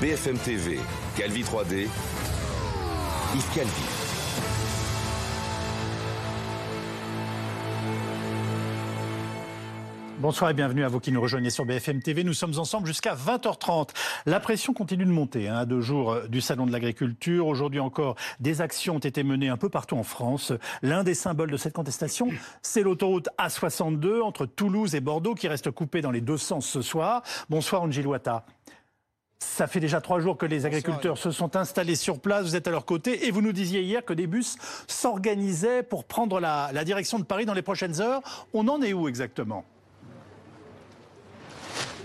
BFM TV, Calvi 3D, Yves Calvi. Bonsoir et bienvenue à vous qui nous rejoignez sur BFM TV. Nous sommes ensemble jusqu'à 20h30. La pression continue de monter hein, deux jours euh, du Salon de l'agriculture. Aujourd'hui encore, des actions ont été menées un peu partout en France. L'un des symboles de cette contestation, c'est l'autoroute A62 entre Toulouse et Bordeaux qui reste coupée dans les deux sens ce soir. Bonsoir Angel Wata. Ça fait déjà trois jours que les agriculteurs se sont installés sur place, vous êtes à leur côté. Et vous nous disiez hier que des bus s'organisaient pour prendre la, la direction de Paris dans les prochaines heures. On en est où exactement?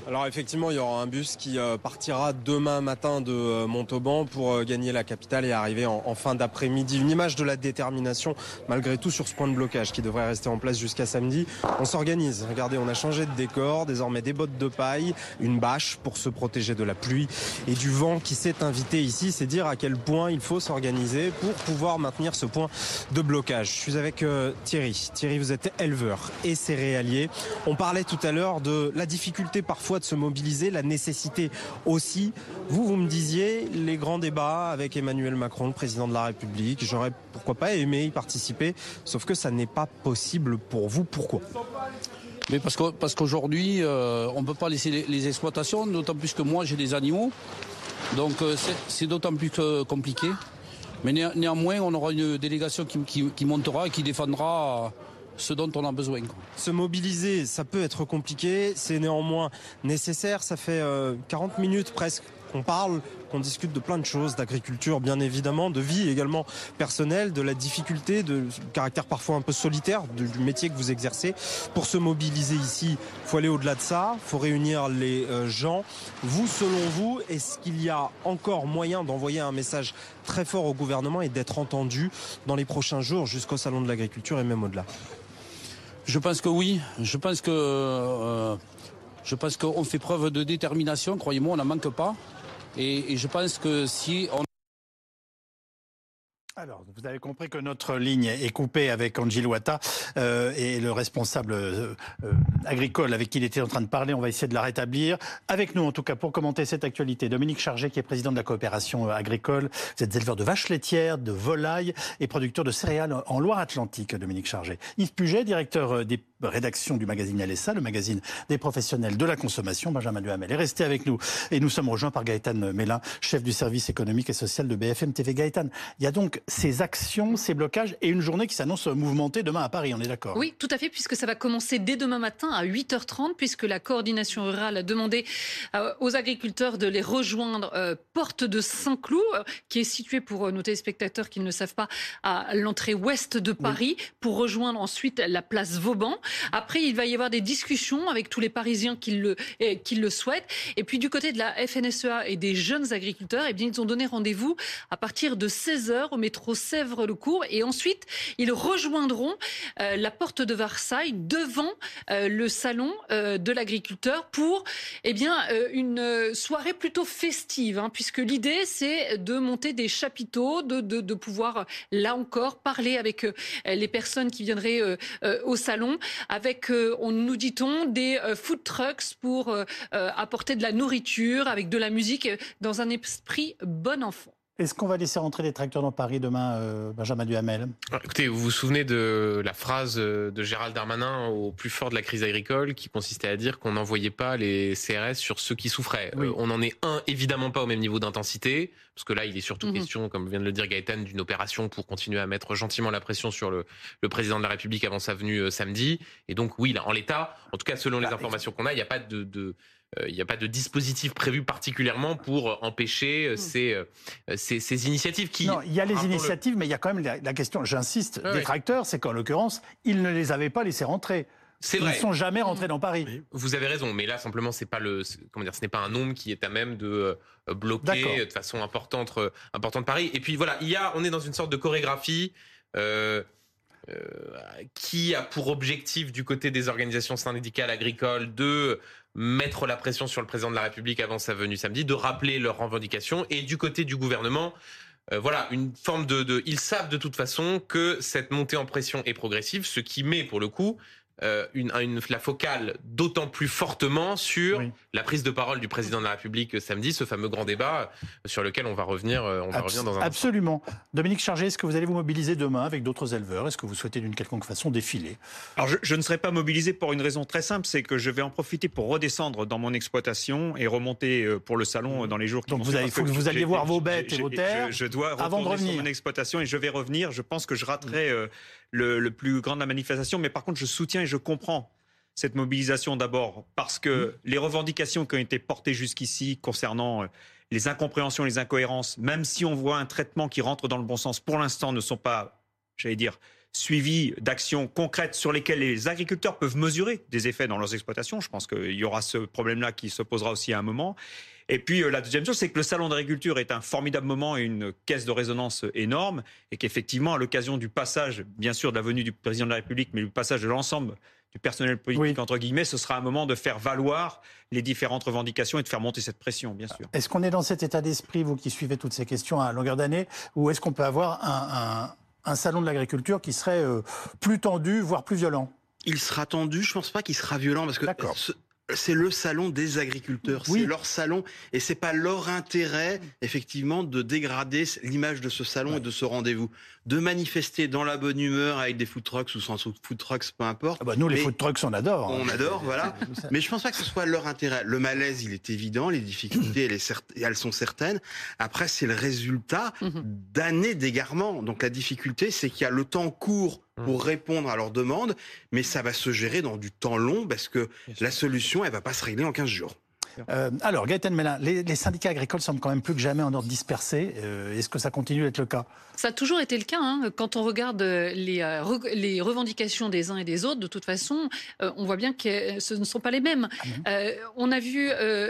Alors effectivement, il y aura un bus qui euh, partira demain matin de euh, Montauban pour euh, gagner la capitale et arriver en, fin d'après-midi. Une image de la détermination malgré tout sur ce point de blocage qui devrait rester en place jusqu'à samedi. On s'organise. Regardez, on a changé de décor, désormais des bottes de paille, une bâche pour se protéger de la pluie et du vent qui s'est invité ici. C'est dire à quel point il faut s'organiser pour pouvoir maintenir ce point de blocage. Je suis avec Thierry. Thierry, vous êtes éleveur et céréalier. On parlait tout à l'heure de la difficulté parfois de se mobiliser, la nécessité aussi. Vous, vous me disiez les grands débats avec Emmanuel Macron, le président de la République. J'aurais pourquoi pas aimé y participer, sauf que ça n'est pas possible pour vous. Pourquoi? Mais parce que parce qu'aujourd'hui, euh, on ne peut pas laisser les, exploitations, d'autant plus que moi j'ai des animaux, donc euh, c'est d'autant plus compliqué. Mais néanmoins, on aura une délégation qui, qui montera et qui défendra ce dont on a besoin. Se mobiliser, ça peut être compliqué, c'est néanmoins nécessaire. Ça fait 40 euh, minutes presque qu'on parle, qu'on discute de plein de choses, d'agriculture bien évidemment, de vie également personnelle, de la difficulté, de caractère parfois un peu solitaire du métier que vous exercez. Pour se mobiliser ici, il faut aller au-delà de ça, il faut réunir les euh, gens. Vous, selon vous, est-ce qu'il y a encore moyen d'envoyer un message très fort au gouvernement et d'être entendu dans les prochains jours jusqu'au Salon de l'agriculture et même au-delà? Je pense que oui. Je pense que euh, je pense qu'on fait preuve de détermination. Croyez-moi, on n'en manque pas. Et, et, je pense que si on alors, vous avez compris que notre ligne est coupée avec Angelo Wata euh, et le responsable euh, euh, agricole avec qui il était en train de parler. On va essayer de la rétablir. Avec nous, en tout cas, pour commenter cette actualité, Dominique Chargé, qui est président de la coopération agricole. Vous êtes éleveur de vaches laitières, de volailles et producteur de céréales en Loire-Atlantique, Dominique Chargé. Yves Puget, directeur des rédactions du magazine Alessa, le magazine des professionnels de la consommation. Benjamin Duhamel est resté avec nous et nous sommes rejoints par Gaëtan Mélin, chef du service économique et social de BFM TV. Gaëtan, il y a donc ces actions, ces blocages et une journée qui s'annonce mouvementée demain à Paris, on est d'accord? Oui, tout à fait, puisque ça va commencer dès demain matin à 8h30, puisque la coordination rurale a demandé euh, aux agriculteurs de les rejoindre euh, porte de Saint-Cloud, euh, qui est située pour nos téléspectateurs qui ne le savent pas, à l'entrée ouest de Paris, pour rejoindre ensuite la place Vauban. Après, il va y avoir des discussions avec tous les Parisiens qui le, qui le souhaitent. Et puis du côté de la FNSEA et des jeunes agriculteurs, eh bien, ils ont donné rendez-vous à partir de 16h au métro Sèvres-le-Cours. Et ensuite, ils rejoindront euh, la porte de Versailles devant euh, le salon euh, de l'agriculteur pour eh bien, une soirée plutôt festive, hein, puisque l'idée, c'est de monter des chapiteaux, de, de, de, pouvoir, là encore, parler avec les personnes qui viendraient au salon, avec, on nous dit-on, des food trucks pour apporter de la nourriture, avec de la musique, dans un esprit bon enfant. Est-ce qu'on va laisser rentrer les tracteurs dans Paris demain, euh, Benjamin Duhamel? Ah, Écoutez, vous vous souvenez de la phrase euh, de Gérald Darmanin au plus fort de la crise agricole qui consistait à dire qu'on n'envoyait pas les CRS sur ceux qui souffraient? Euh, on en est un, évidemment pas au même niveau d'intensité, parce que là, il est surtout mhm. question, comme vient de le dire Gaëtan, d'une opération pour continuer à mettre gentiment la pression sur le, le président de la République avant sa venue samedi. Et donc, oui, là, en l'état, en tout cas selon les bah, informations qu'on a, il n'y a pas de, de il n'y a pas de dispositif prévu particulièrement pour empêcher hmm. ces, ces, ces, initiatives qui... Non, il y a les initiatives, mais il y a quand même la, question, j'insiste, des tracteurs, c'est qu'en l'occurrence, ils ne les avaient pas laissés rentrer. Ils ne sont jamais rentrés dans Paris. Vous avez raison, mais là simplement c'est pas le comment dire, ce n'est pas un nombre qui est à même de bloquer de façon importante importante Paris. Et puis voilà, il y a, on est dans une sorte de chorégraphie. Euh, euh, qui a pour objectif du côté des organisations syndicales agricoles de mettre la pression sur le président de la République avant sa venue samedi, de rappeler leurs revendications, et du côté du gouvernement, euh, voilà, une forme de, de, Ils savent de toute façon que cette montée en pression est progressive, ce qui met pour le coup euh, une, une, la focale d'autant plus fortement sur Oui. la prise de parole du président de la République samedi, ce fameux grand débat sur lequel on va revenir, euh, on va Abs- revenir dans un instant. Absolument. Dominique Chargé, est-ce que vous allez vous mobiliser demain avec d'autres éleveurs? Est-ce que vous souhaitez d'une quelconque façon défiler? Alors je, je ne serai pas mobilisé pour une raison très simple, c'est que je vais en profiter pour redescendre dans mon exploitation et remonter euh, pour le salon euh, dans les jours qui Donc vont vous parce faut que vous alliez voir vos bêtes et vos terres Je, je dois avant de retourner sur revenir. mon exploitation et je vais revenir. Je pense que je raterai euh, le, le plus grand de la manifestation, mais par contre je soutiens et je comprends cette mobilisation d'abord parce que les revendications qui ont été portées jusqu'ici concernant euh, les incompréhensions, les incohérences, même si on voit un traitement qui rentre dans le bon sens, pour l'instant ne sont pas, j'allais dire, suivis d'actions concrètes sur lesquelles les agriculteurs peuvent mesurer des effets dans leurs exploitations. Je pense qu'il y aura ce problème-là qui se posera aussi à un moment. Et puis euh, la deuxième chose, c'est que le salon d'agriculture est un formidable moment et une caisse de résonance énorme, et qu'effectivement, à l'occasion du passage, bien sûr, de la venue du président de la République, mais du passage de l'ensemble du personnel politique, Oui. entre guillemets, ce sera un moment de faire valoir les différentes revendications et de faire monter cette pression, bien sûr. Est-ce qu'on est dans cet état d'esprit, vous qui suivez toutes ces questions à longueur d'année, ou est-ce qu'on peut avoir un, un- un salon de l'agriculture qui serait euh, plus tendu, voire plus violent? Il sera tendu, je pense pas qu'il sera violent parce que D'accord. ce- c'est le salon des agriculteurs, Oui. c'est leur salon et c'est pas leur intérêt effectivement de dégrader l'image de ce salon Ouais. et de ce rendez-vous, de manifester dans la bonne humeur avec des food trucks ou sans food trucks, peu importe. Ah bah, Nous, les Mais food trucks, on adore. On adore, voilà. Mais je pense pas que ce soit leur intérêt. Le malaise, il est évident, les difficultés, elles, elles sont certaines. Après, c'est le résultat Mhm. d'années d'égarement. Donc la difficulté, c'est qu'il y a le temps court pour répondre à leurs demandes, mais ça va se gérer dans du temps long parce que la solution, elle va pas se régler en 15 jours. Euh, alors, Gaëtan Mélin, les, les syndicats agricoles semblent quand même plus que jamais en ordre dispersé. Euh, Est-ce que ça continue d'être le cas? Ça a toujours été le cas. hein. Quand on regarde euh, les, re- les revendications des uns et des autres, de toute façon, euh, on voit bien que ce ne sont pas les mêmes. Euh, on a vu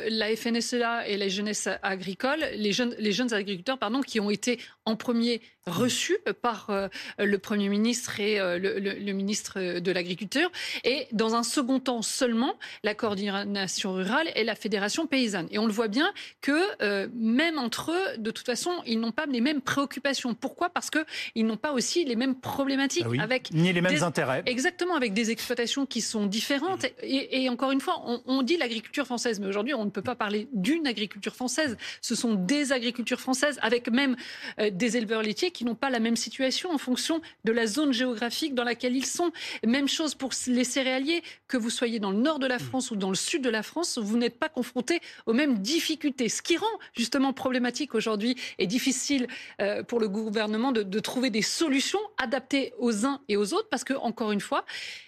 la FNSEA et la jeunesse agricole, les jeunes, les jeunes agriculteurs, pardon, qui ont été en premier reçus par euh, le Premier ministre et euh, le, le- le ministre de l'Agriculture, et dans un second temps seulement, la coordination rurale et la fédération paysanne. Et on le voit bien que euh, même entre eux, de toute façon, ils n'ont pas les mêmes préoccupations. Pourquoi? Parce que ils n'ont pas aussi les mêmes problématiques Ah oui. avec Ni les mêmes des- intérêts. Exactement, avec des exploitations qui sont différentes. Et, et encore une fois, on, on dit l'agriculture française, mais aujourd'hui, on ne peut pas parler d'une agriculture française. Ce sont des agricultures françaises, avec même euh, des éleveurs laitiers qui n'ont pas la même situation en fonction de la zone géographique dans laquelle ils sont. Même chose pour les céréaliers, que vous soyez dans le nord de la France ou dans le sud de la France, vous n'êtes pas confrontés aux mêmes difficultés. Ce qui rend justement problématique aujourd'hui et difficile euh, pour le gouvernement de, de trouver des solutions adaptées aux uns et aux autres, parce que encore une fois,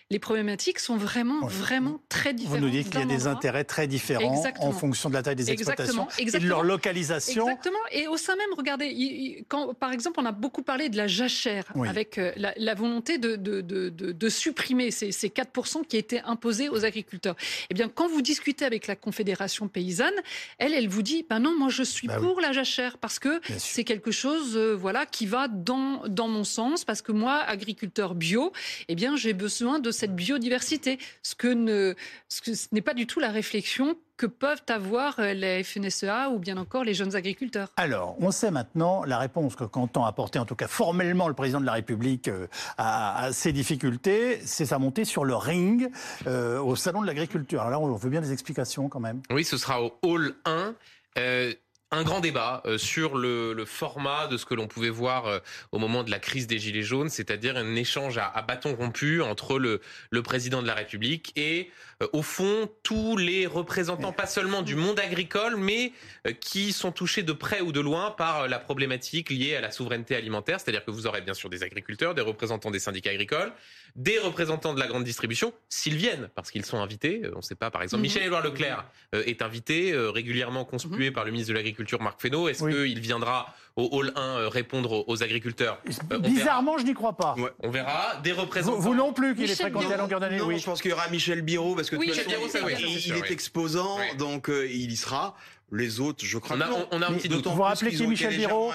les problématiques sont vraiment, Ouais. vraiment très Vous différentes. nous dites qu'il y a des intérêts très différents Exactement. en fonction de la taille des Exactement, exploitations et de leur localisation. Exactement. Et au sein même, regardez, quand, par exemple, on a beaucoup parlé de la jachère, Oui. avec euh, la, la volonté de, de, de, de- supprimer ces, ces 4% qui étaient imposés aux agriculteurs. Eh bien, quand vous discutez avec la Confédération paysanne, elle, elle vous dit, ben non, moi je suis Bah oui. pour la jachère, parce que c'est quelque chose euh, voilà, qui va dans, dans mon sens, parce que moi, agriculteur bio, eh bien, j'ai besoin de cette biodiversité, ce que, ne, ce que ce n'est pas du tout la réflexion que peuvent avoir la FNSEA ou bien encore les jeunes agriculteurs. Alors, on sait maintenant la réponse que qu'entend apporter, en tout cas formellement, le président de la République euh, à, à ces difficultés, c'est sa montée sur le ring euh, au salon de l'agriculture. Alors là, on veut bien des explications quand même. Oui, ce sera au Hall 1. Euh, un grand débat euh, sur le, le format de ce que l'on pouvait voir euh, au moment de la crise des Gilets jaunes, c'est-à-dire un échange à, à bâton rompu entre le, le président de la République et, euh, au fond, tous les représentants, pas seulement du monde agricole, mais euh, qui sont touchés de près ou de loin par euh, la problématique liée à la souveraineté alimentaire. C'est-à-dire que vous aurez bien sûr des agriculteurs, des représentants des syndicats agricoles, des représentants de la grande distribution, s'ils viennent, parce qu'ils sont invités. Euh, On ne sait pas, par exemple, Mhm. Michel-Édouard Leclerc euh, est invité, euh, régulièrement conspué par le ministre de l'Agriculture, Marc Fesneau. Est-ce Oui. qu'il viendra au Hall 1 euh, répondre aux, agriculteurs? Euh, Bizarrement, je n'y crois pas. Ouais. On verra. Des Vous, représentants. vous non plus, qu'il est fréquenté à longueur d'année, Non, oui. je pense qu'il y aura Michel Biro parce que Oui, Michel façon, Biro, ça, oui, il, est exposant, Oui. donc euh, il y sera. Les autres, je crois on a, non. On a un petit doute. Vous vous rappelez qui Michel Biro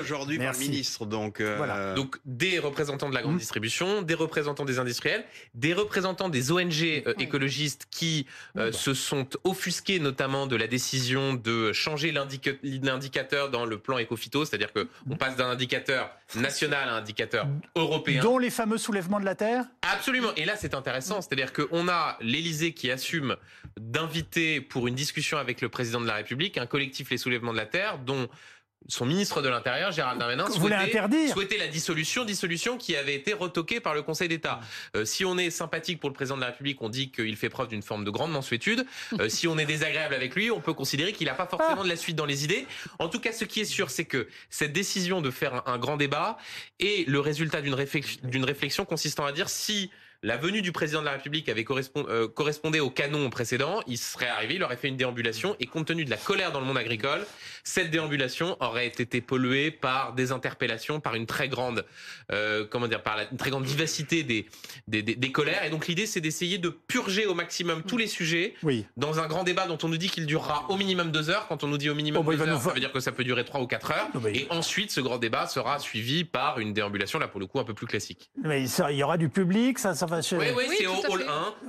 aujourd'hui par le ministre. Donc, euh, voilà. donc des représentants de la grande mmh. distribution, des représentants des industriels, des représentants des ONG euh, écologistes qui euh, bah. se sont offusqués notamment de la décision de changer l'indicateur dans le plan Ecofito, c'est-à-dire que on passe d'un indicateur national à un indicateur européen. Dont les fameux soulèvements de la terre? Absolument. Et là, c'est intéressant, c'est-à-dire qu'on a l'Élysée qui assume d'inviter pour une discussion avec le président de la République un collectif Les Soulèvements de la Terre dont son ministre de l'Intérieur, Gérald Darmanin, souhaitait, souhaitait, la dissolution, dissolution qui avait été retoquée par le Conseil d'État. Euh, si on est sympathique pour le président de la République, on dit qu'il fait preuve d'une forme de grande mansuétude. Euh, si on est désagréable avec lui, on peut considérer qu'il n'a pas forcément de la suite dans les idées. En tout cas, ce qui est sûr, c'est que cette décision de faire un, un grand débat est le résultat d'une réflexion, réflexion consistant à dire si la venue du président de la République avait euh, correspondé au canon précédent, il serait arrivé, il aurait fait une déambulation et compte tenu de la colère dans le monde agricole, cette déambulation aurait été polluée par des interpellations, par une très grande, euh, comment dire, par la, une très grande vivacité des, des, des, colères. Et donc l'idée, c'est d'essayer de purger au maximum tous les sujets oui. dans un grand débat dont on nous dit qu'il durera au minimum deux heures. Quand on nous dit au minimum oh, bah, deux heures, ça veut dire que ça peut durer trois ou quatre heures. Oh, bah, et ensuite, ce grand débat sera suivi par une déambulation, là pour le coup, un peu plus classique. Mais il y aura du public, ça, ça oui, oui, c'est au hall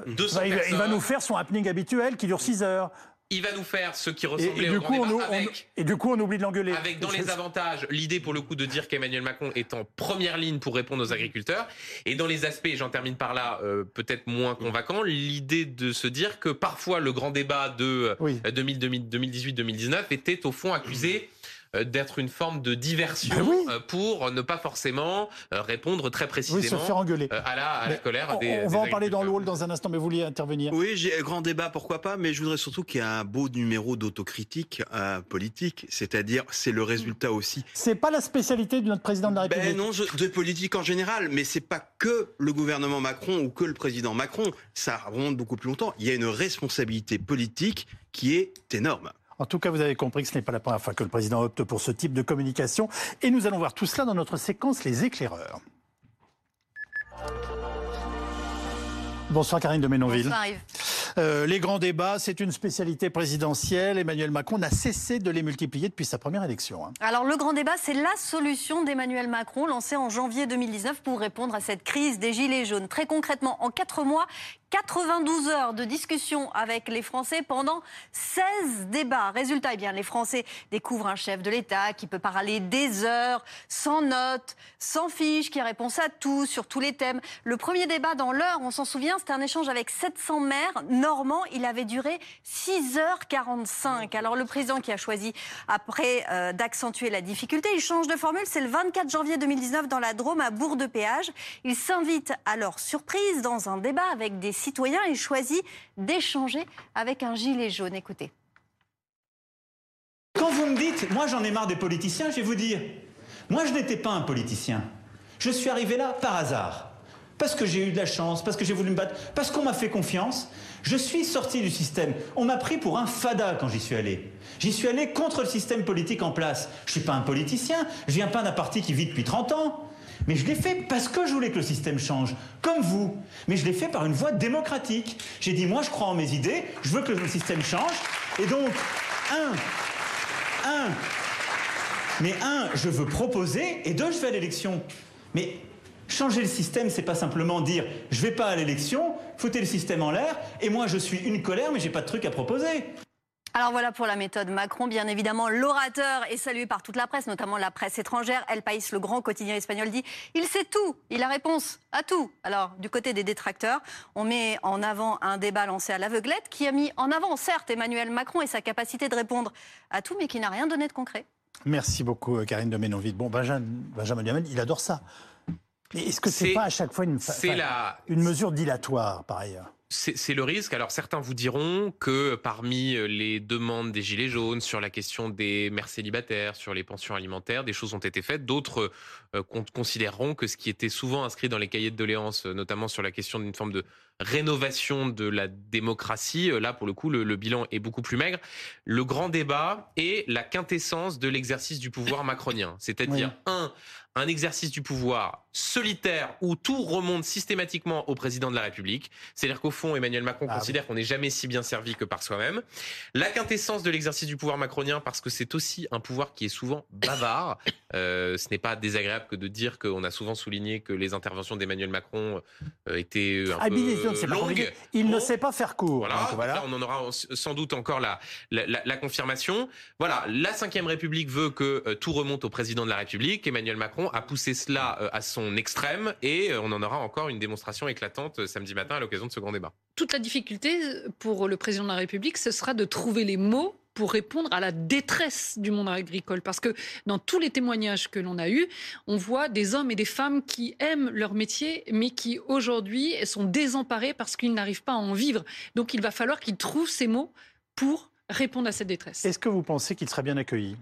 1, 200 bah, il, personnes. il va nous faire son happening habituel qui dure 6 heures. Il va nous faire ce qui ressemblait et, et du au coup, grand on, débat on, avec, et du coup, on oublie de l'engueuler. Avec dans les avantages, l'idée pour le coup de dire qu'Emmanuel Macron est en première ligne pour répondre aux agriculteurs. Et dans les aspects, j'en termine par là, euh, peut-être moins convaincant, l'idée de se dire que parfois le grand débat de oui. 2018-2019 était au fond accusé euh, d'être une forme de diversion ben oui. Euh, pour ne pas forcément euh, répondre très précisément oui, se faire engueuler. à la, à la colère on, des On va des en parler dans le hall dans un instant, mais vous vouliez intervenir Oui, j'ai grand débat, pourquoi pas, mais je voudrais surtout qu'il y ait un beau numéro d'autocritique euh, politique, c'est-à-dire c'est le résultat aussi. C'est pas la spécialité de notre président de la République. Ben non, je, de politique en général, mais c'est pas que le gouvernement Macron ou que le président Macron, ça remonte beaucoup plus longtemps. Il y a une responsabilité politique qui est énorme. En tout cas, vous avez compris que ce n'est pas la première fois que le président opte pour ce type de communication. Et nous allons voir tout cela dans notre séquence Les éclaireurs. Bonsoir Karine de Ménonville. Bonsoir euh, les grands débats, c'est une spécialité présidentielle. Emmanuel Macron n'a cessé de les multiplier depuis sa première élection. Hein. Alors le grand débat, c'est la solution d'Emmanuel Macron lancée en janvier 2019 pour répondre à cette crise des Gilets jaunes. Très concrètement, en quatre mois, 92 heures de discussion avec les Français pendant 16 débats. Résultat, eh bien, les Français découvrent un chef de l'État qui peut parler des heures, sans notes, sans fiches, qui répond à tout, sur tous les thèmes. Le premier débat dans l'heure, on s'en souvient, c'était un échange avec 700 maires normands. Il avait duré 6h45. Alors le président qui a choisi, après, euh, d'accentuer la difficulté, il change de formule. C'est le 24 janvier 2019 dans la Drôme à Bourg-de-Péage. Il s'invite alors, surprise, dans un débat avec des citoyen et choisit d'échanger avec un gilet jaune. Écoutez. Quand vous me dites, moi j'en ai marre des politiciens, je vais vous dire, moi je n'étais pas un politicien. Je suis arrivé là par hasard. Parce que j'ai eu de la chance, parce que j'ai voulu me battre, parce qu'on m'a fait confiance. Je suis sorti du système. On m'a pris pour un fada quand j'y suis allé. J'y suis allé contre le système politique en place. Je suis pas un politicien, je viens pas d'un parti qui vit depuis 30 ans. Mais je l'ai fait parce que je voulais que le système change, comme vous. Mais je l'ai fait par une voie démocratique. J'ai dit, moi, je crois en mes idées, je veux que le système change. Et donc, un, un, mais un, je veux proposer, et deux, je vais à l'élection. Mais changer le système, c'est pas simplement dire, je vais pas à l'élection, foutez le système en l'air, et moi, je suis une colère, mais j'ai pas de truc à proposer. Alors voilà pour la méthode Macron. Bien évidemment, l'orateur est salué par toute la presse, notamment la presse étrangère. El País, le grand quotidien espagnol, dit il sait tout, il a réponse à tout. Alors, du côté des détracteurs, on met en avant un débat lancé à l'aveuglette qui a mis en avant, certes, Emmanuel Macron et sa capacité de répondre à tout, mais qui n'a rien donné de concret. Merci beaucoup, Karine de Ménonville. Bon, Benjamin, Benjamin Diamel, il adore ça. Mais est-ce que c'est pas à chaque fois une, la... une mesure dilatoire, par ailleurs? C'est le risque. Alors certains vous diront que parmi les demandes des Gilets jaunes sur la question des mères célibataires, sur les pensions alimentaires, des choses ont été faites. D'autres euh, considéreront que ce qui était souvent inscrit dans les cahiers de doléances, notamment sur la question d'une forme de rénovation de la démocratie, euh, là pour le coup le, le, bilan est beaucoup plus maigre. Le grand débat est la quintessence de l'exercice du pouvoir macronien. C'est-à-dire, oui. un, un exercice du pouvoir solitaire où tout remonte systématiquement au président de la République. C'est-à-dire qu'au fond, Emmanuel Macron Ah considère qu'on n'est jamais si bien servi que par soi-même. La quintessence de l'exercice du pouvoir macronien, parce que c'est aussi un pouvoir qui est souvent bavard. Euh, ce n'est pas désagréable que de dire qu'on a souvent souligné que les interventions d'Emmanuel Macron euh, étaient un Ah, peu longues. Il ne sait pas faire court. Voilà, Donc, voilà. là, on en aura sans doute encore la, la, la- la confirmation. Voilà, la Ve République veut que euh, tout remonte au président de la République. Emmanuel Macron a poussé cela euh, à son extrême et euh, on en aura encore une démonstration éclatante euh, samedi matin à l'occasion de ce grand débat. Toute la difficulté pour le président de la République, ce sera de trouver les mots pour répondre à la détresse du monde agricole. Parce que dans tous les témoignages que l'on a eus, on voit des hommes et des femmes qui aiment leur métier, mais qui aujourd'hui sont désemparés parce qu'ils n'arrivent pas à en vivre. Donc il va falloir qu'ils trouvent ces mots pour répondre à cette détresse. Est-ce que vous pensez qu'il serait bien accueilli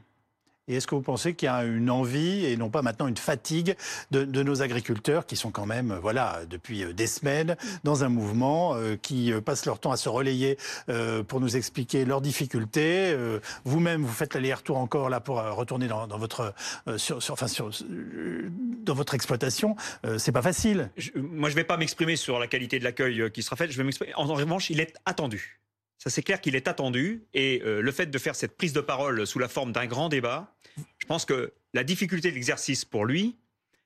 et est-ce que vous pensez qu'il y a une envie et non pas maintenant une fatigue de, nos agriculteurs qui sont quand même, euh, voilà, depuis euh, des semaines dans un mouvement euh, qui passent leur temps à se relayer pour nous expliquer leurs difficultés. Vous-même, vous faites l'aller-retour encore là pour retourner dans, votre, sur, sur- enfin, sur, dans votre exploitation. C'est pas facile. Moi, je vais pas m'exprimer sur la qualité de l'accueil qui sera fait. Je vais m'exprimer. En revanche, il est attendu. Ça, c'est clair qu'il est attendu. Et euh, le fait de faire cette prise de parole sous la forme d'un grand débat, je pense que la difficulté de l'exercice pour lui,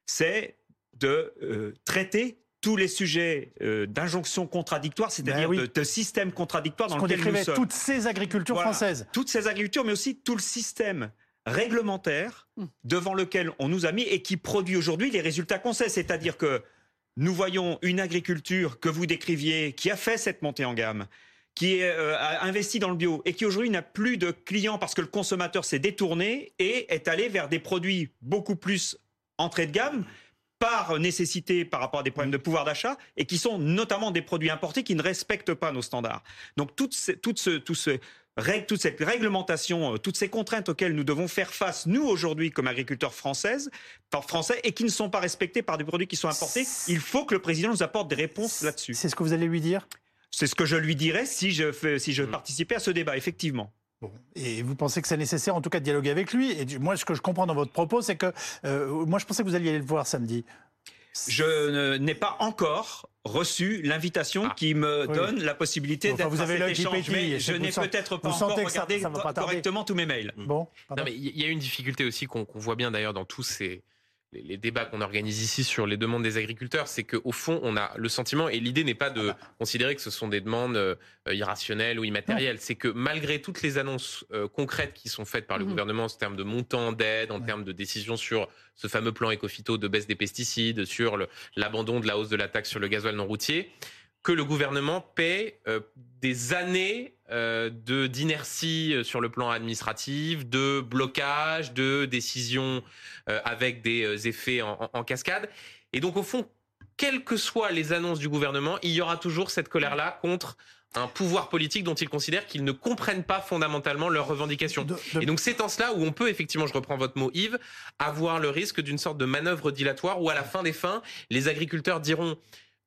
c'est de euh, traiter tous les sujets euh, d'injonction contradictoire, c'est-à-dire Ben oui. de, de systèmes contradictoires Ce dans lequel nous sommes. toutes ces agricultures Voilà. françaises. Toutes ces agricultures, mais aussi tout le système réglementaire devant lequel on nous a mis et qui produit aujourd'hui les résultats qu'on sait. C'est-à-dire que nous voyons une agriculture que vous décriviez, qui a fait cette montée en gamme, qui euh, a investi dans le bio et qui aujourd'hui n'a plus de clients parce que le consommateur s'est détourné et est allé vers des produits beaucoup plus entrée de gamme par nécessité par rapport à des problèmes de pouvoir d'achat et qui sont notamment des produits importés qui ne respectent pas nos standards. Donc toute, ce- toute, ce, ce toute cette réglementation, euh, toutes ces contraintes auxquelles nous devons faire face, nous aujourd'hui comme agriculteurs françaises, français, et qui ne sont pas respectées par des produits qui sont importés, il faut que le président nous apporte des réponses là-dessus. C'est ce que vous allez lui dire? C'est ce que je lui dirais si je, fais, si je participais à ce débat, effectivement. Bon. Et vous pensez que c'est nécessaire, en tout cas, de dialoguer avec lui Et moi, ce que je comprends dans votre propos, c'est que euh, moi, je pensais que vous alliez aller le voir samedi. Je n'ai pas encore reçu l'invitation qui me Oui. donne la possibilité Enfin, d'être vous à avez cet échange, pétille, mais je n'ai peut-être pas vous encore sentez que ça- regardé ça va pas correctement tous mes mails. Bon, Non, mais il y a une difficulté aussi qu'on qu'on voit bien d'ailleurs dans tous ces les, les débats qu'on organise ici sur les demandes des agriculteurs, c'est qu'au fond, on a le sentiment, et l'idée n'est pas de considérer que ce sont des demandes euh, irrationnelles ou immatérielles, c'est que malgré toutes les annonces euh, concrètes qui sont faites par le Mhm. gouvernement en termes de montant d'aide, en termes de décisions sur ce fameux plan éco-phyto de baisse des pesticides, sur l'abandon de la hausse de la taxe sur le gasoil non routier, que le gouvernement paie euh, des années euh, de d'inertie euh, sur le plan administratif, de blocage, de décisions euh, avec des effets en, en- en cascade. Et donc au fond, quelles que soient les annonces du gouvernement, il y aura toujours cette colère-là contre un pouvoir politique dont ils considèrent qu'ils ne comprennent pas fondamentalement leurs revendications. Et donc c'est en cela où on peut effectivement, je reprends votre mot Yves, avoir le risque d'une sorte de manœuvre dilatoire où à la fin des fins, les agriculteurs diront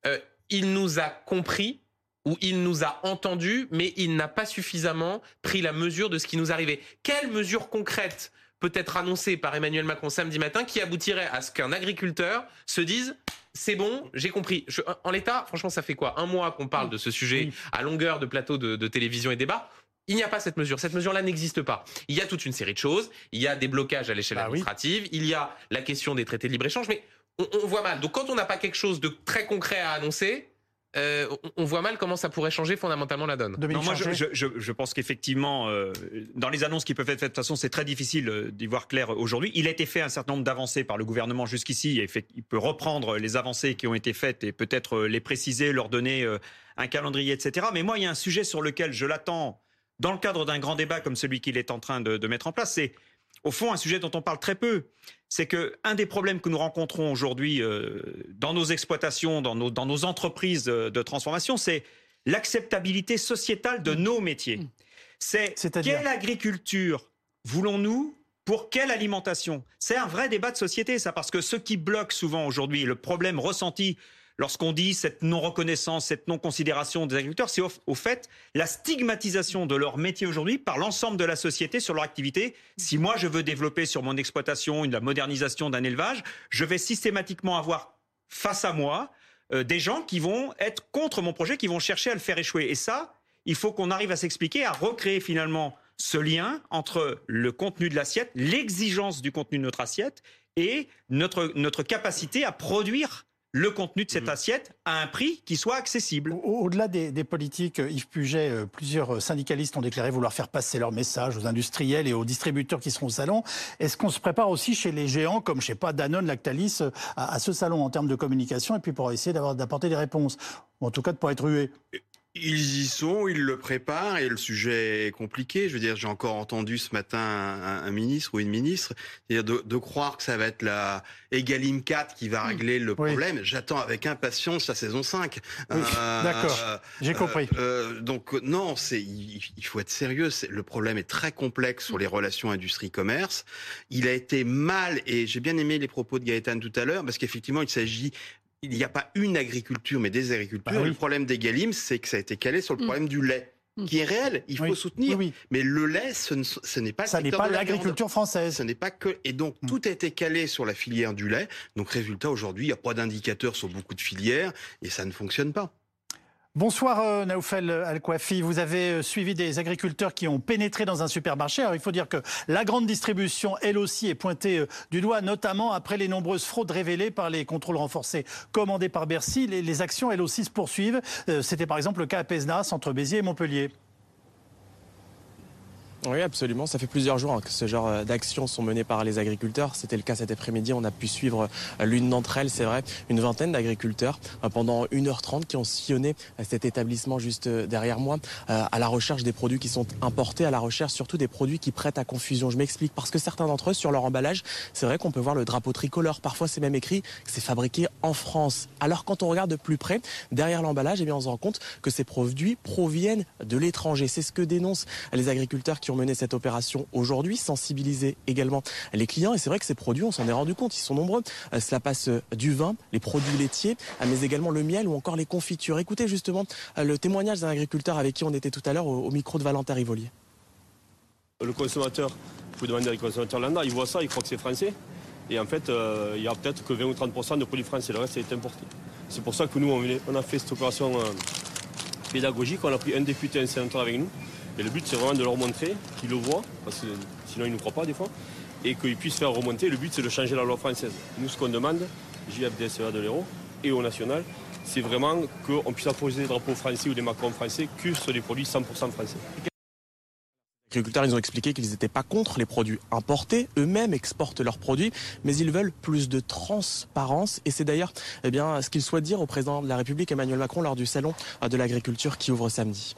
euh, il nous a compris ou il nous a entendus, mais il n'a pas suffisamment pris la mesure de ce qui nous arrivait. Quelle mesure concrète peut être annoncée par Emmanuel Macron samedi matin qui aboutirait à ce qu'un agriculteur se dise c'est bon, j'ai compris. Je- en l'état, franchement, ça fait quoi? Un mois qu'on parle de ce sujet à longueur de plateau de, de télévision et débat. Il n'y a pas cette mesure. Cette mesure-là n'existe pas. Il y a toute une série de choses. Il y a des blocages à l'échelle administrative. Il y a la question des traités de libre-échange. Mais on, on voit mal. Donc quand on n'a pas quelque chose de très concret à annoncer, euh, on, voit mal comment ça pourrait changer fondamentalement la donne. Non, moi, je, je- je- je pense qu'effectivement, euh, dans les annonces qui peuvent être faites, de toute façon, c'est très difficile euh, d'y voir clair aujourd'hui. Il a été fait un certain nombre d'avancées par le gouvernement jusqu'ici. Il peut reprendre les avancées qui ont été faites et peut-être les préciser, leur donner un calendrier, etc. Mais moi, il y a un sujet sur lequel je l'attends dans le cadre d'un grand débat comme celui qu'il est en train de, de mettre en place. C'est au fond un sujet dont on parle très peu. C'est que un des problèmes que nous rencontrons aujourd'hui euh, dans nos exploitations, dans nos, dans nos entreprises euh, de transformation, c'est l'acceptabilité sociétale de nos métiers. C'est quelle agriculture voulons-nous pour quelle alimentation? C'est un vrai débat de société, ça, parce que ce qui bloque souvent aujourd'hui, le problème ressenti lorsqu'on dit cette non-reconnaissance, cette non-considération des agriculteurs, c'est au, fait la stigmatisation de leur métier aujourd'hui par l'ensemble de la société sur leur activité. Si moi je veux développer sur mon exploitation la modernisation d'un élevage, je vais systématiquement avoir face à moi euh, des gens qui vont être contre mon projet, qui vont chercher à le faire échouer. Et ça, il faut qu'on arrive à s'expliquer, à recréer finalement ce lien entre le contenu de l'assiette, l'exigence du contenu de notre assiette et notre, notre capacité à produire le contenu de cette mm. assiette à un prix qui soit accessible. Au-delà des, politiques, euh, Yves Puget, euh, plusieurs syndicalistes ont déclaré vouloir faire passer leur message aux industriels et aux distributeurs qui seront au salon. Est-ce qu'on se prépare aussi chez les géants comme, je sais pas, Danone, Lactalis, euh, à, ce salon en termes de communication et puis pour essayer d'apporter des réponses? Ou en tout cas de pas être rué ils y sont, ils le préparent et le sujet est compliqué. Je veux dire, j'ai encore entendu ce matin un, ministre ou une ministre dire de, de, croire que ça va être la Egalim 4 qui va régler le problème. J'attends avec impatience la saison 5. Euh, D'accord, j'ai compris. Euh, euh, donc non, c'est il, il, faut être sérieux. Le problème est très complexe sur les relations industrie-commerce. Il a été mal et j'ai bien aimé les propos de Gaëtan tout à l'heure parce qu'effectivement il s'agit il n'y a pas une agriculture, mais des agricultures. Bah le problème des Galim, c'est que ça a été calé sur le mm. problème du lait mm. qui est réel, il faut soutenir. Mais le lait, ce, n'est pas. Ça n'est pas l'agriculture française. Ce n'est pas que. Et donc mm. tout a été calé sur la filière du lait. Donc résultat, aujourd'hui, il n'y a pas d'indicateurs sur beaucoup de filières et ça ne fonctionne pas. Bonsoir euh, Naoufel Al-Kouafi. Vous avez euh, suivi des agriculteurs qui ont pénétré dans un supermarché. Alors il faut dire que la grande distribution, elle aussi, est pointée euh, du doigt, notamment après les nombreuses fraudes révélées par les contrôles renforcés commandés par Bercy. Les, actions, elles aussi, se poursuivent. C'était par exemple le cas à Pesnas, entre Béziers et Montpellier. Oui, absolument. Ça fait plusieurs jours que ce genre euh, d'actions sont menées par les agriculteurs. C'était le cas cet après-midi. On a pu suivre euh, l'une d'entre elles, c'est vrai, une vingtaine d'agriculteurs euh, pendant 1h30 qui ont sillonné cet établissement juste derrière moi à la recherche des produits qui sont importés, à la recherche surtout des produits qui prêtent à confusion. Je m'explique parce que certains d'entre eux, sur leur emballage, c'est vrai qu'on peut voir le drapeau tricolore. Parfois, c'est même écrit que c'est fabriqué en France. Alors, quand on regarde de plus près, derrière l'emballage, eh bien, on se rend compte que ces produits proviennent de l'étranger. C'est ce que dénoncent les agriculteurs qui ont mené cette opération aujourd'hui, sensibiliser également les clients. Et c'est vrai que ces produits, on s'en est rendu compte, ils sont nombreux. Euh, cela passe euh, du vin, les produits laitiers, euh, mais également le miel ou encore les confitures. Écoutez justement le témoignage d'un agriculteur avec qui on était tout à l'heure au, micro de Valentin Rivolier. Le consommateur, vous demandez au consommateur lambda, il voit ça, il croit que c'est français. Et en fait, il y a peut-être que 20 ou 30% de produits français, le reste est importé. C'est pour ça que nous, on a fait cette opération pédagogique. On a pris un député, un sénateur avec nous. Et le but, c'est vraiment de leur montrer qu'ils le voient, parce que sinon ils ne nous croient pas des fois, et qu'ils puissent faire remonter. Le but, c'est de changer la loi française. Nous, ce qu'on demande, JFDSEA de l'Hérault et au national, c'est vraiment qu'on puisse apposer des drapeaux français ou des macrons français que sur des produits 100% français. Les agriculteurs, ils ont expliqué qu'ils n'étaient pas contre les produits importés. Eux-mêmes exportent leurs produits, mais ils veulent plus de transparence. Et c'est d'ailleurs eh bien, ce qu'ils souhaitent dire au président de la République, Emmanuel Macron, lors du salon de l'agriculture qui ouvre samedi.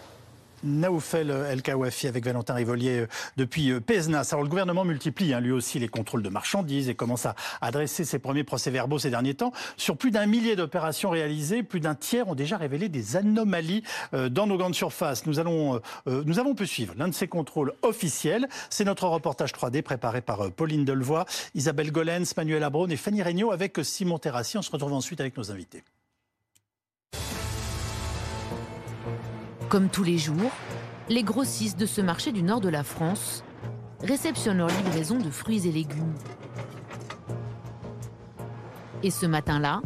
Naoufel El Kawafi avec Valentin Rivolier euh, depuis euh, Pesnas. Alors le gouvernement multiplie hein, lui aussi les contrôles de marchandises et commence à adresser ses premiers procès-verbaux ces derniers temps. Sur plus d'un millier d'opérations réalisées, plus d'un tiers ont déjà révélé des anomalies euh, dans nos grandes surfaces. Nous, allons, nous avons pu suivre l'un de ces contrôles officiels. C'est notre reportage 3D préparé par Pauline Delevoye, Isabelle Golens, Manuel Abraun et Fanny Regnault avec Simon Terrassi. On se retrouve ensuite avec nos invités. Comme tous les jours, les grossistes de ce marché du nord de la France réceptionnent leur livraison de fruits et légumes. Et ce matin-là,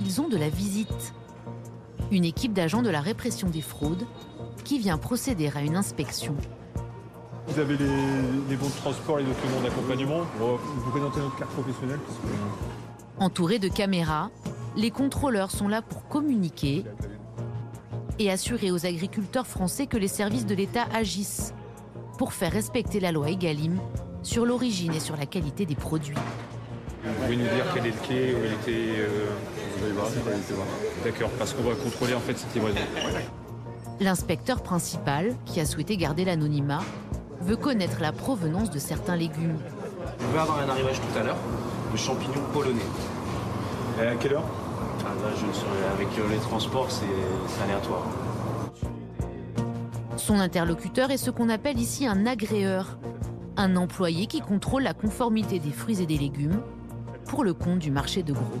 ils ont de la visite. Une équipe d'agents de la répression des fraudes qui vient procéder à une inspection. Vous avez les, bons de transport, les documents d'accompagnement. Vous présentez notre carte professionnelle. Entourés de caméras, les contrôleurs sont là pour communiquer et assurer aux agriculteurs français que les services de l'État agissent pour faire respecter la loi Egalim sur l'origine et sur la qualité des produits. Vous pouvez nous dire quel est le quai, où il était. Euh, D'accord, parce qu'on va contrôler en fait cette livraison. L'inspecteur principal, qui a souhaité garder l'anonymat, veut connaître la provenance de certains légumes. On va avoir un arrivage tout à l'heure de champignons polonais. Et à quelle heure? Ah, avec les transports, c'est aléatoire. Son interlocuteur est ce qu'on appelle ici un agréeur, un employé qui contrôle la conformité des fruits et des légumes pour le compte du marché de gros.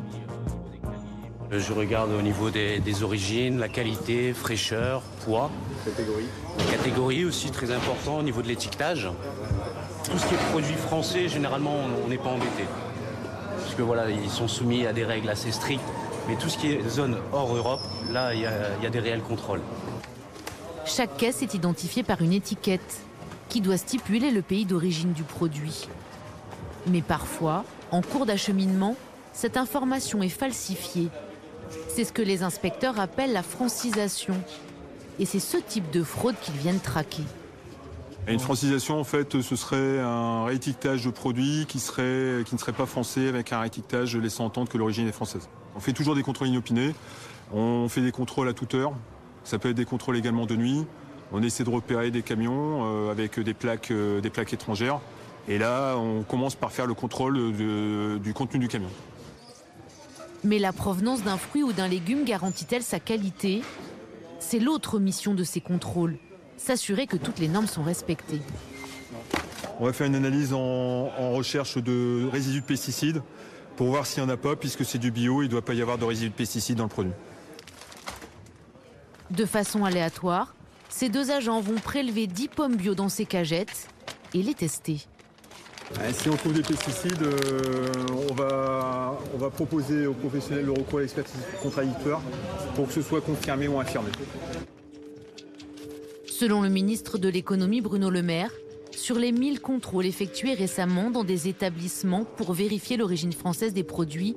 Je regarde au niveau des, des origines, la qualité, fraîcheur, poids. Catégorie. Catégorie aussi très important au niveau de l'étiquetage. Tout ce qui est produit français, généralement, on n'est pas embêté. Parce que voilà, ils sont soumis à des règles assez strictes. Mais tout ce qui est zone hors Europe, là, il y, a- il y a des réels contrôles. Chaque caisse est identifiée par une étiquette qui doit stipuler le pays d'origine du produit. Mais parfois, en cours d'acheminement, cette information est falsifiée. C'est ce que les inspecteurs appellent la francisation. Et c'est ce type de fraude qu'ils viennent traquer. Et Une francisation, en fait, ce serait un réétiquetage de produits qui, serait, qui ne serait pas français avec un réétiquetage laissant entendre que l'origine est française. On fait toujours des contrôles inopinés. On fait des contrôles à toute heure. Ça peut être des contrôles également de nuit. On essaie de repérer des camions euh, avec des plaques, euh, des plaques étrangères. Et là, on commence par faire le contrôle de- du contenu du camion. Mais la provenance d'un fruit ou d'un légume garantit-elle sa qualité? C'est l'autre mission de ces contrôles, s'assurer que toutes les normes sont respectées. On va faire une analyse en, en recherche de résidus de pesticides pour voir s'il n'y en a pas, puisque c'est du bio, il ne doit pas y avoir de résidus de pesticides dans le produit. De façon aléatoire, ces deux agents vont prélever 10 pommes bio dans ces cagettes et les tester. Si on trouve des pesticides, euh, on, va, on va proposer aux professionnels le recours à l'expertise contradictoire pour que ce soit confirmé ou infirmé. Selon le ministre de l'économie Bruno Le Maire, sur les 1000 contrôles effectués récemment dans des établissements pour vérifier l'origine française des produits,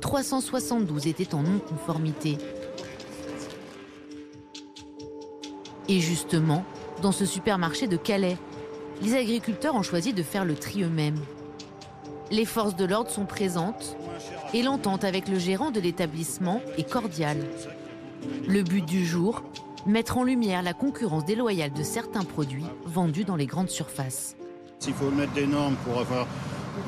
372 étaient en non-conformité. Et justement, dans ce supermarché de Calais, les agriculteurs ont choisi de faire le tri eux-mêmes. Les forces de l'ordre sont présentes et l'entente avec le gérant de l'établissement est cordiale. Le but du jour, mettre en lumière la concurrence déloyale de certains produits vendus dans les grandes surfaces. S'il faut mettre des normes pour avoir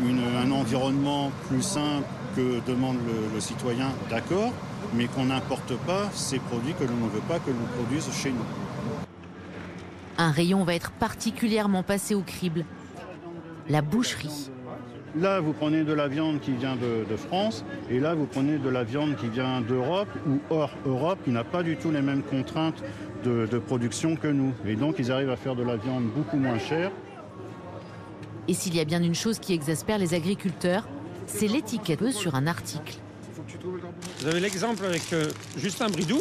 une- un environnement plus sain que demande le, le citoyen, d'accord, mais qu'on n'importe pas ces produits que l'on ne veut pas que l'on produise chez nous. Un rayon va être particulièrement passé au crible. La boucherie. Là, vous prenez de la viande qui vient de, de France, et là, vous prenez de la viande qui vient d'Europe ou hors Europe, qui n'a pas du tout les mêmes contraintes de, de production que nous. Et donc, ils arrivent à faire de la viande beaucoup moins chère. Et s'il y a bien une chose qui exaspère les agriculteurs, c'est l'étiquette sur un article. Vous avez l'exemple avec euh, Justin Bridou,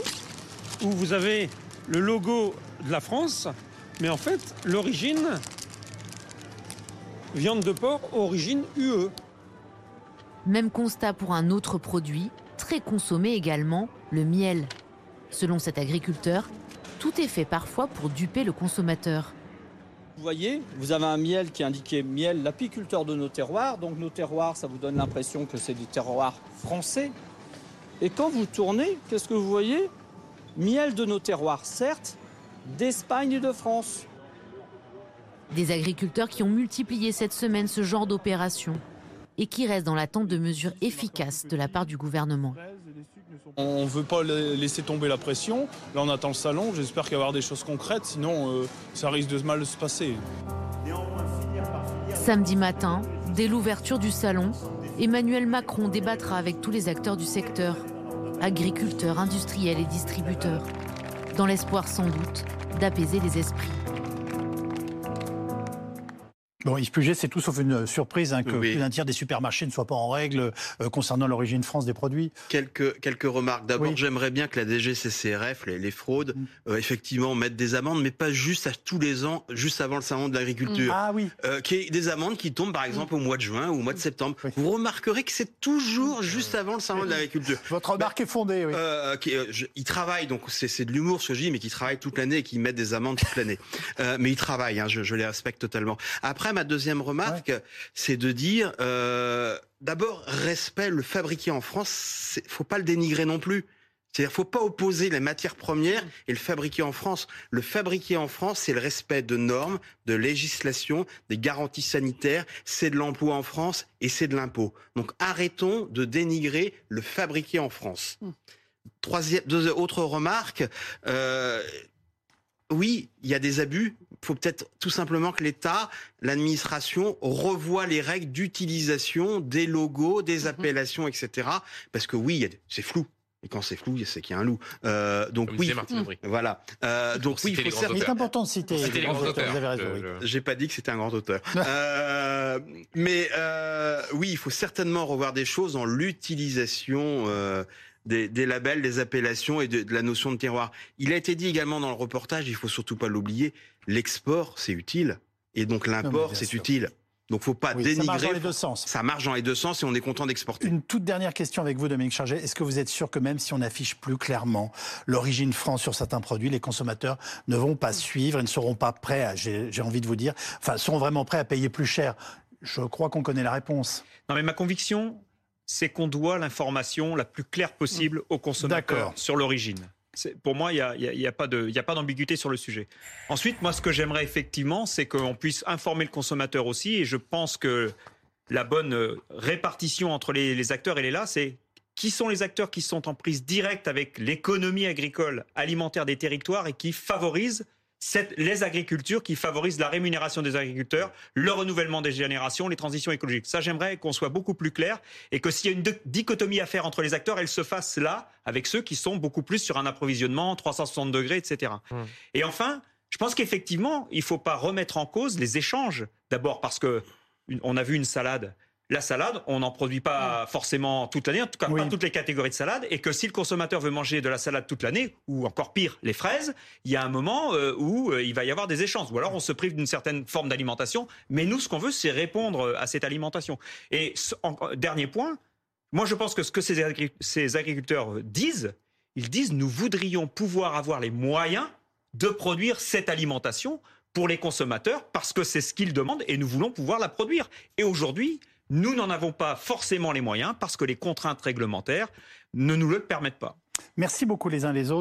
où vous avez le logo de la France, mais en fait, l'origine, viande de porc, origine. UE. Même constat pour un autre produit, très consommé également, le miel. Selon cet agriculteur, tout est fait parfois pour duper le consommateur. Vous voyez, vous avez un miel qui est indiqué miel, l'apiculteur de nos terroirs. Donc nos terroirs, ça vous donne l'impression que c'est des terroirs français. Et quand vous tournez, qu'est-ce que vous voyez? Miel de nos terroirs, certes, d'Espagne et de France. Des agriculteurs qui ont multiplié cette semaine ce genre d'opération et qui restent dans l'attente de mesures efficaces de la part du gouvernement. On ne veut pas la- laisser tomber la pression. Là, on attend le salon. J'espère qu'il va y avoir des choses concrètes. Sinon, euh, ça risque de mal se passer. Samedi matin, dès l'ouverture du salon, Emmanuel Macron débattra avec tous les acteurs du secteur, agriculteurs, industriels et distributeurs, dans l'espoir sans doute d'apaiser les esprits. Bon, Yves Puget, c'est tout sauf une surprise hein, que Oui. plus d'un tiers des supermarchés ne soient pas en règle euh, concernant l'origine France des produits. Quelques, quelques remarques. D'abord, Oui. j'aimerais bien que la DGCCRF, les, les fraudes, euh, effectivement, mettent des amendes, mais pas juste à tous les ans, juste avant le salon de l'agriculture. Mm. Ah oui. Euh, qui est des amendes qui tombent, par exemple, au mois de juin ou au mois de septembre. Vous remarquerez que c'est toujours juste avant le salon de l'agriculture. Votre remarque est fondée, oui. Euh, qui, euh, je- ils travaillent, donc c'est c'est de l'humour ce que je dis, mais qui travaillent toute l'année et qui mettent des amendes toute l'année. Euh, mais ils travaillent, hein, je, je les respecte totalement. Après, ma deuxième remarque, c'est de dire, euh, d'abord, respect, le fabriquer en France, c'est- faut pas le dénigrer non plus. C'est-à-dire, faut pas opposer les matières premières et le fabriquer en France. Le fabriquer en France, c'est le respect de normes, de législation, des garanties sanitaires, c'est de l'emploi en France et c'est de l'impôt. Donc, arrêtons de dénigrer le fabriquer en France. Troisième, deux autres remarques. Euh, oui, il y a des abus. Il faut peut-être tout simplement que l'État, l'administration revoie les règles d'utilisation des logos, des appellations, etc. Parce que oui, c'est flou. Et quand c'est flou, c'est qu'il y a un loup. Euh, donc oui, voilà. Euh, donc oui, il faut Il est important de citer les grands auteurs. Vous avez raison. oui. J'ai pas dit que c'était un grand auteur. euh, mais euh, oui, il faut certainement revoir des choses dans l'utilisation euh, des, des, labels, des appellations et de, de, la notion de terroir. Il a été dit également dans le reportage, il faut surtout pas l'oublier, l'export c'est utile et donc l'import c'est utile. Donc, faut pas oui, dénigrer. Ça marche dans les deux sens. Ça marche dans les deux sens et on est content d'exporter. Une toute dernière question avec vous, Dominique Charget. Est-ce que vous êtes sûr que même si on affiche plus clairement l'origine France sur certains produits, les consommateurs ne vont pas suivre et ne seront pas prêts à, j'ai envie de vous dire, enfin, seront vraiment prêts à payer plus cher? Je crois qu'on connaît la réponse. Non, mais ma conviction, c'est qu'on doit l'information la plus claire possible aux consommateurs sur l'origine. Pour moi, il n'y a, pas d'ambiguïté sur le sujet. Ensuite, moi, ce que j'aimerais effectivement, c'est qu'on puisse informer le consommateur aussi. Et je pense que la bonne répartition entre les, les acteurs, elle est là. C'est qui sont les acteurs qui sont en prise directe avec l'économie agricole alimentaire des territoires et qui favorisent les agricultures qui favorisent la rémunération des agriculteurs, le renouvellement des générations, les transitions écologiques. Ça, j'aimerais qu'on soit beaucoup plus clair et que s'il y a une dichotomie à faire entre les acteurs, elle se fasse là, avec ceux qui sont beaucoup plus sur un approvisionnement 360 degrés, etc. Mmh. Et enfin, je pense qu'effectivement, il ne faut pas remettre en cause les échanges. D'abord parce que on a vu une salade la salade, on n'en produit pas forcément toute l'année, en tout cas oui. pas toutes les catégories de salade, et que si le consommateur veut manger de la salade toute l'année, ou encore pire, les fraises, il y a un moment euh, où euh, il va y avoir des échanges, ou alors on se prive d'une certaine forme d'alimentation, mais nous, ce qu'on veut, c'est répondre à cette alimentation. Et en, dernier point, moi je pense que ce que ces agriculteurs disent, ils disent nous voudrions pouvoir avoir les moyens de produire cette alimentation pour les consommateurs, parce que c'est ce qu'ils demandent, et nous voulons pouvoir la produire. Et aujourd'hui, nous n'en avons pas forcément les moyens parce que les contraintes réglementaires ne nous le permettent pas. Merci beaucoup les uns les autres.